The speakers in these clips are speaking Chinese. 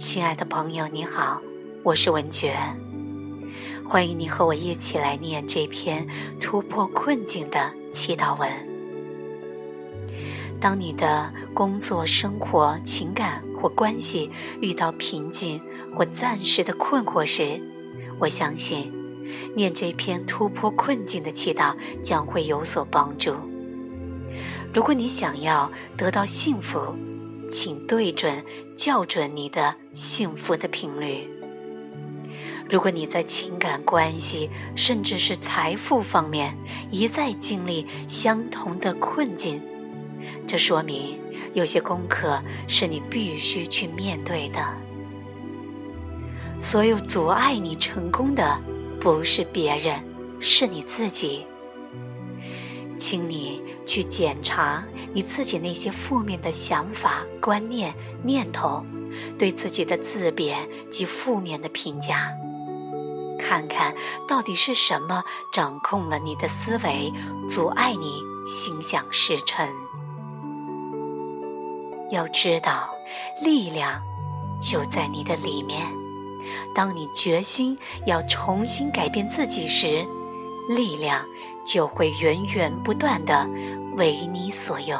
亲爱的朋友，你好，我是文觉，欢迎你和我一起来念这篇突破困境的祈祷文。当你的工作、生活、情感或关系遇到瓶颈或暂时的困惑时，我相信念这篇突破困境的祈祷将会有所帮助。如果你想要得到幸福，请对准、校准你的幸福的频率。如果你在情感关系，甚至是财富方面一再经历相同的困境，这说明有些功课是你必须去面对的。所有阻碍你成功的，不是别人，是你自己。请你去检查你自己那些负面的想法、观念、念头，对自己的自贬及负面的评价，看看到底是什么掌控了你的思维，阻碍你心想事成。要知道，力量就在你的里面。当你决心要重新改变自己时，力量。就会源源不断的为你所用。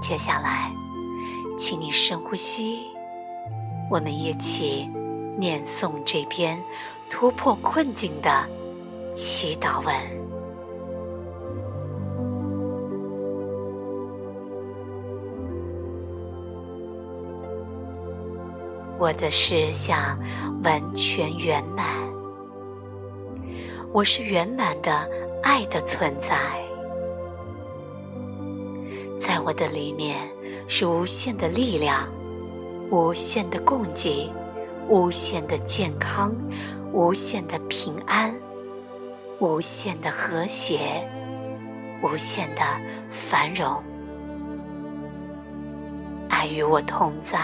接下来，请你深呼吸，我们一起念诵这篇突破困境的祈祷文。我的思想完全圆满。我是圆满的爱的存在，在我的里面是无限的力量、无限的供给、无限的健康、无限的平安、无限的和谐、无限的繁荣。爱与我同在，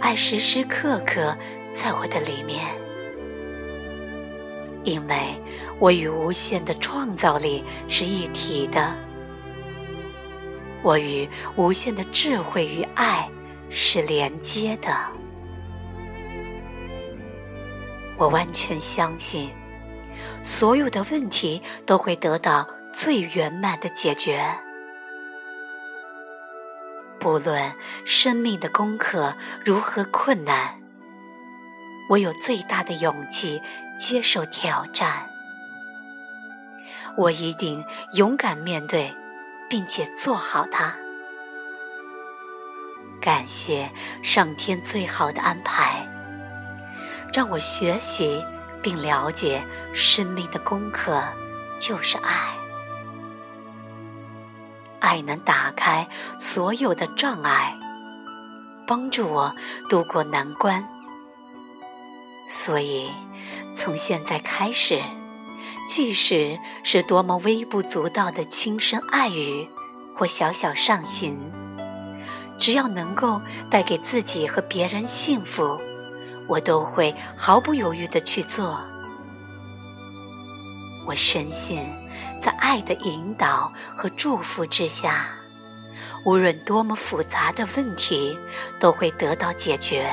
爱时时刻刻在我的里面。因为我与无限的创造力是一体的，我与无限的智慧与爱是连接的。我完全相信，所有的问题都会得到最圆满的解决。不论生命的功课如何困难。我有最大的勇气接受挑战，我一定勇敢面对，并且做好它。感谢上天最好的安排，让我学习并了解生命的功课就是爱。爱能打开所有的障碍，帮助我渡过难关。所以，从现在开始，即使是多么微不足道的轻声爱语或小小上行，只要能够带给自己和别人幸福，我都会毫不犹豫地去做。我深信，在爱的引导和祝福之下，无论多么复杂的问题，都会得到解决。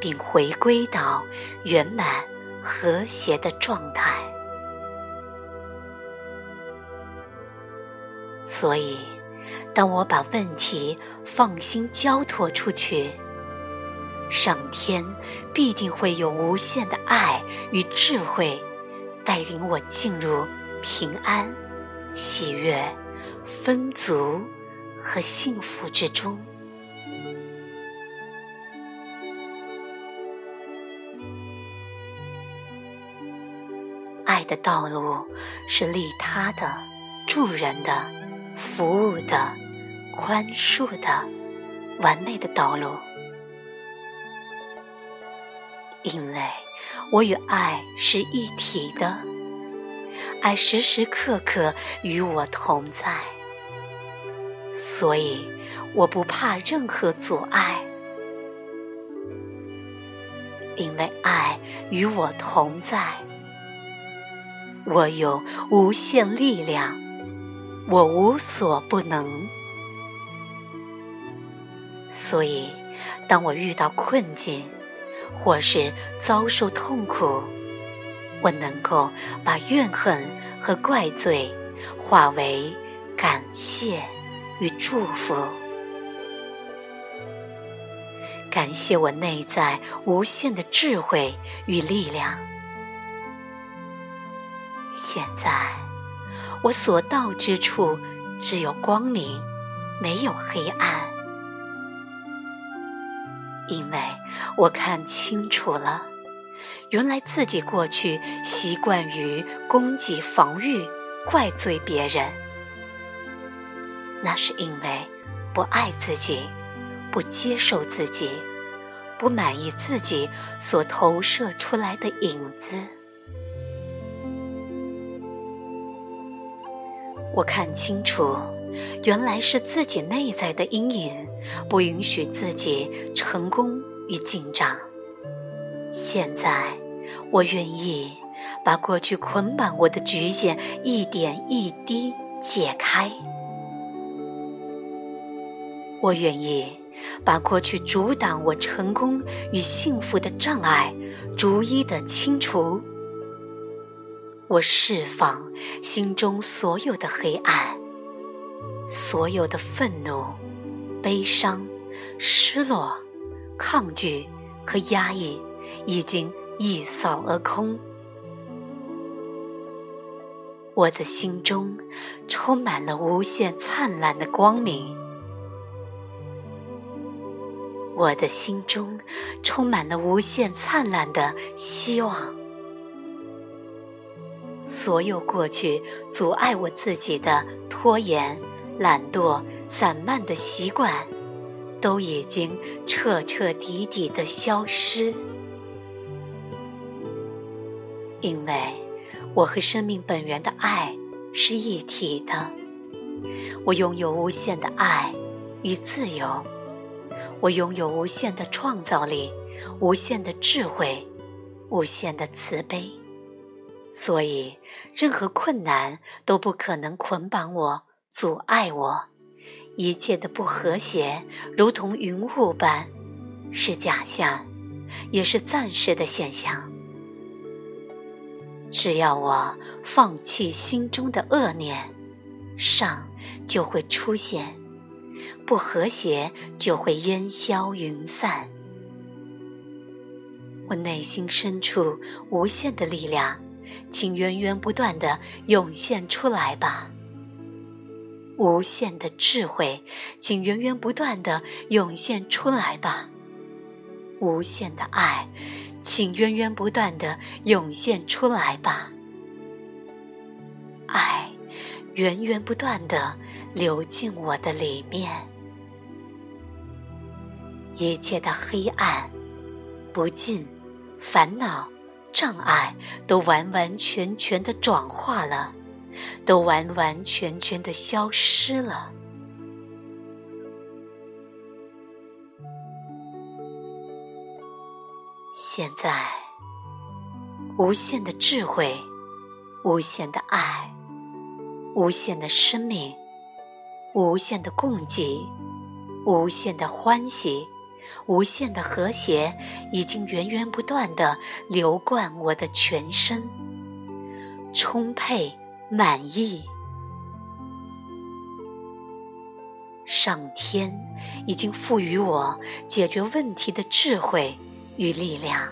并回归到圆满和谐的状态。所以，当我把问题放心交托出去，上天必定会有无限的爱与智慧，带领我进入平安、喜悦、丰足和幸福之中。的道路是利他的、助人的、服务的、宽恕的、完美的道路。因为我与爱是一体的，爱时时刻刻与我同在，所以我不怕任何阻碍，因为爱与我同在。我有无限力量，我无所不能，所以当我遇到困境，或是遭受痛苦，我能够把怨恨和怪罪化为感谢与祝福。感谢我内在无限的智慧与力量。现在，我所到之处只有光明，没有黑暗，因为我看清楚了，原来自己过去习惯于攻击、防御、怪罪别人，那是因为不爱自己。不接受自己，不满意自己所投射出来的影子。我看清楚，原来是自己内在的阴影，不允许自己成功与进账。现在，我愿意把过去捆绑我的局限一点一滴解开。我愿意。把过去阻挡我成功与幸福的障碍逐一的清除。我释放心中所有的黑暗，所有的愤怒、悲伤、失落、抗拒和压抑，已经一扫而空。我的心中充满了无限灿烂的光明。我的心中充满了无限灿烂的希望。所有过去阻碍我自己的拖延、懒惰、散漫的习惯，都已经彻彻底底的消失。因为我和生命本源的爱是一体的，我拥有无限的爱与自由。我拥有无限的创造力，无限的智慧，无限的慈悲，所以任何困难都不可能捆绑我、阻碍我。一切的不和谐，如同云雾般，是假象，也是暂时的现象。只要我放弃心中的恶念，上就会出现。不和谐就会烟消云散。我内心深处无限的力量，请源源不断的涌现出来吧。无限的智慧，请源源不断的涌现出来吧。无限的爱，请源源不断的涌现出来吧。爱，源源不断的流进我的里面。一切的黑暗、不尽、烦恼、障碍，都完完全全的转化了，都完完全全的消失了。现在，无限的智慧，无限的爱，无限的生命，无限的供给，无限的欢喜。无限的和谐已经源源不断的流贯我的全身，充沛满意。上天已经赋予我解决问题的智慧与力量。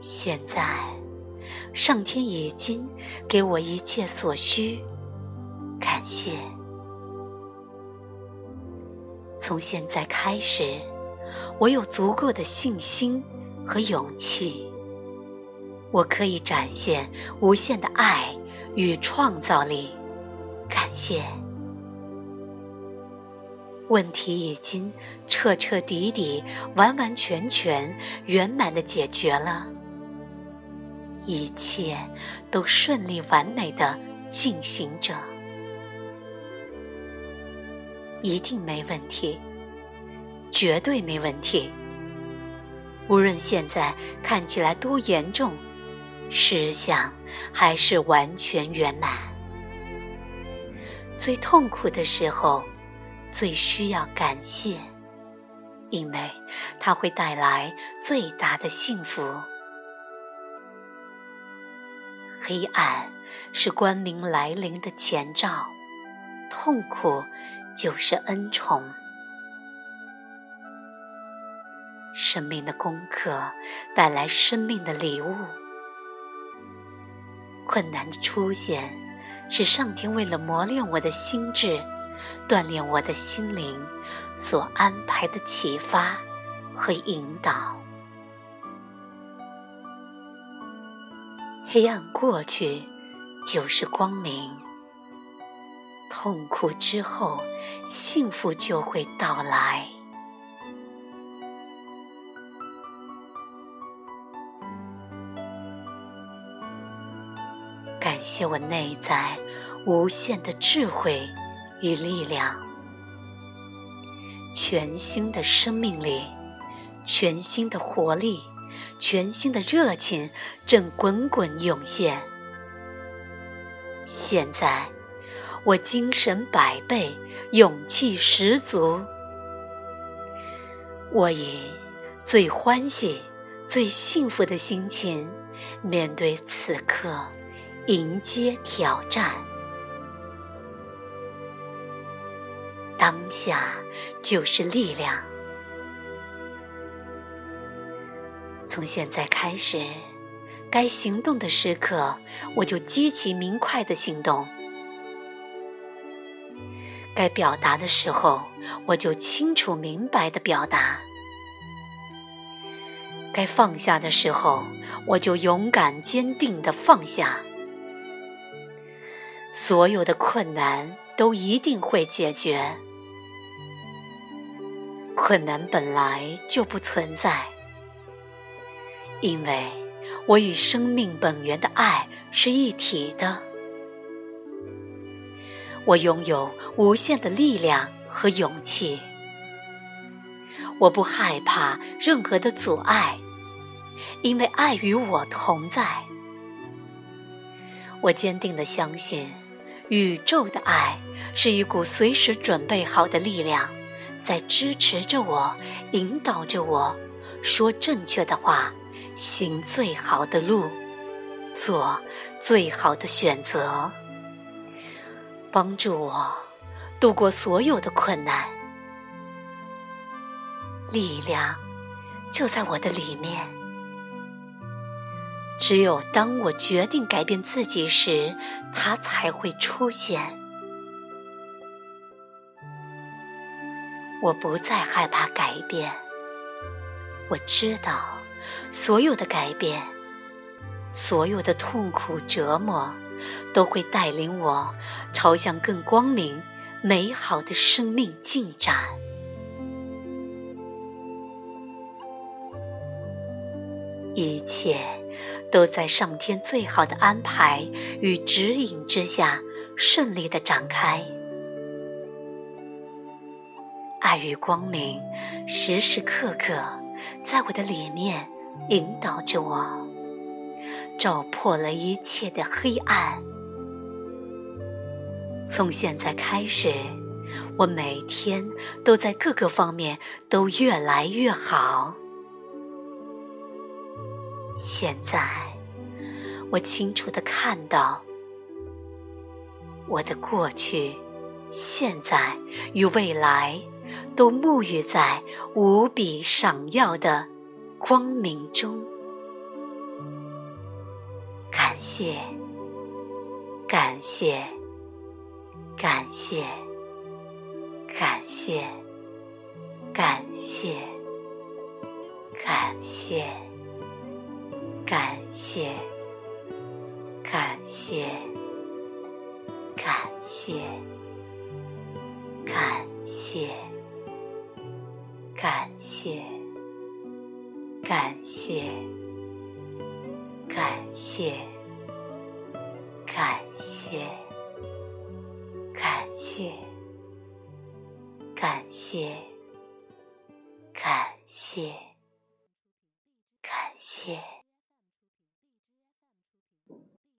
现在，上天已经给我一切所需。感谢。从现在开始，我有足够的信心和勇气，我可以展现无限的爱与创造力。感谢。问题已经彻彻底底、完完全全、圆满的解决了，一切都顺利完美的进行着。一定没问题，绝对没问题。无论现在看起来多严重，实相还是完全圆满。最痛苦的时候，最需要感谢，因为它会带来最大的幸福。黑暗是光明来临的前兆，痛苦就是恩宠。生命的功课带来生命的礼物。困难的出现，是上天为了磨练我的心智、锻炼我的心灵所安排的启发和引导。黑暗过去，就是光明；痛苦之后，幸福就会到来。感谢我内在无限的智慧与力量，全新的生命力，全新的活力，全新的热情正滚滚涌现。现在，我精神百倍，勇气十足，我以最欢喜、最幸福的心情面对此刻。迎接挑战，当下就是力量。从现在开始，该行动的时刻，我就积极明快的行动；该表达的时候，我就清楚明白的表达；该放下的时候，我就勇敢坚定的放下。所有的困难都一定会解决。困难本来就不存在，因为我与生命本源的爱是一体的。我拥有无限的力量和勇气，我不害怕任何的阻碍，因为爱与我同在。我坚定的相信。宇宙的爱是一股随时准备好的力量，在支持着我，引导着我，说正确的话，行最好的路，做最好的选择，帮助我度过所有的困难。力量就在我的里面。只有当我决定改变自己时，它才会出现。我不再害怕改变。我知道，所有的改变，所有的痛苦折磨，都会带领我朝向更光明、美好的生命进展。一切。都在上天最好的安排与指引之下顺利的展开。爱与光明时时刻刻在我的里面引导着我，照破了一切的黑暗。从现在开始，我每天都在各个方面都越来越好。现在，我清楚的看到，我的过去、现在与未来，都沐浴在无比闪耀的光明中。谢，感谢，感谢，感谢，感谢，感谢。感谢，感谢，感谢，感谢，感谢，感谢，感谢，谢，感谢，感谢，感谢，感谢。